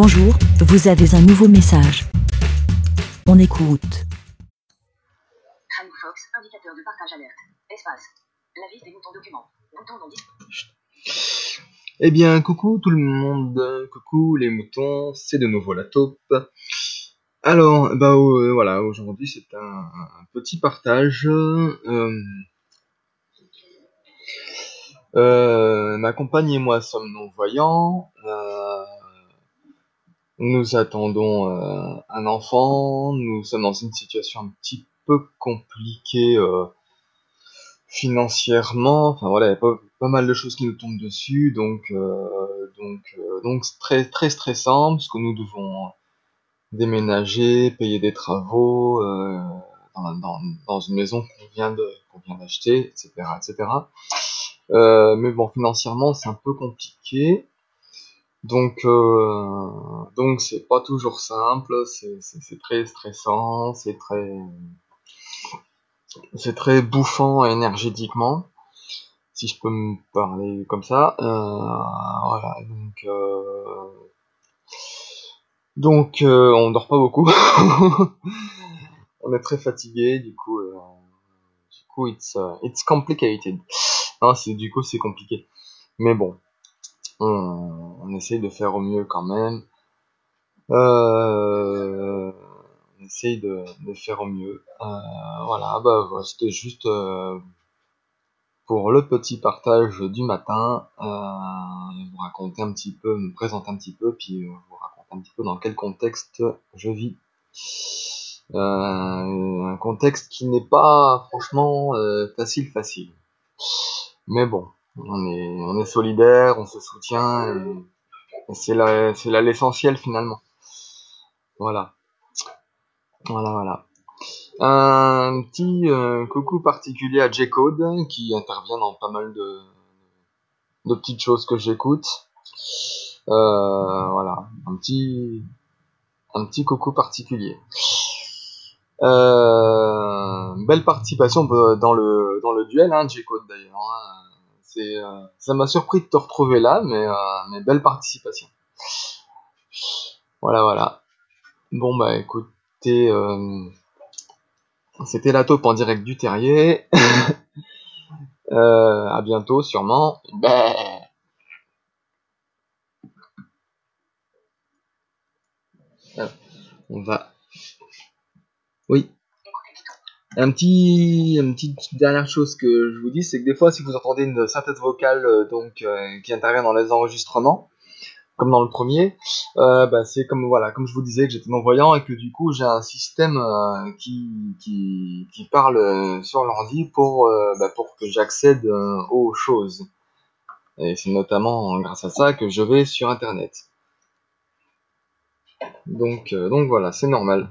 Bonjour, vous avez un nouveau message. On écoute. Frank Fox, indicateur de partage alerte. Espace. La liste des moutons documents. Bouton non dis- Eh bien, coucou tout le monde, coucou les moutons, c'est de nouveau la taupe. Alors, bah euh, voilà, aujourd'hui c'est un, un petit partage. Euh, euh, ma compagne et moi sommes non-voyants. Nous attendons euh, un enfant. Nous sommes dans une situation un petit peu compliquée euh, financièrement. Enfin voilà, il y a pas, mal de choses qui nous tombent dessus, donc euh, donc euh, donc très très stressant parce que nous devons déménager, payer des travaux euh, dans, dans, dans une maison qu'on vient de qu'on vient d'acheter, etc., etc. Euh, mais bon, financièrement, c'est un peu compliqué. Donc, euh, donc c'est pas toujours simple. C'est, très stressant. C'est très, c'est très bouffant énergétiquement, si je peux me parler comme ça. Euh, voilà. Donc, euh, donc, euh, on dort pas beaucoup. on est très fatigué. Du coup, euh, du coup, it's, uh, it's complicated. Non, c'est du coup, c'est compliqué. Mais bon, on, on essaye de faire au mieux quand même. Euh, on essaye de, faire au mieux. Euh, voilà, bah c'était juste euh, pour le petit partage du matin, vous raconter un petit peu, me présenter un petit peu, puis vous raconter un petit peu dans quel contexte je vis. Un contexte qui n'est pas franchement facile facile. Mais bon, on est on est solidaire, on se soutient et, c'est là c'est l'essentiel finalement. Voilà. Voilà voilà. Un petit euh, coucou particulier à J-Code qui intervient dans pas mal de, de petites choses que j'écoute. Euh, voilà, un petit un petit coucou particulier. Euh, belle participation dans le dans le duel, hein, J-Code d'ailleurs. hein. Euh, ça m'a surpris de te retrouver là, mais euh, belle participation. Voilà voilà. Bon bah écoutez, euh, c'était la taupe en direct du terrier. Euh, à bientôt sûrement. Bah. On va. Oui. Un petit, une petite dernière chose que je vous dis, c'est que des fois, si vous entendez une synthèse vocale euh, donc euh, qui intervient dans les enregistrements, comme dans le premier, euh, bah, c'est comme voilà, comme je vous disais que j'étais non voyant et que du coup j'ai un système qui, qui qui parle sur l'ordi pour bah, pour que j'accède aux choses. Et c'est notamment grâce à ça que je vais sur internet. Donc donc voilà, c'est normal.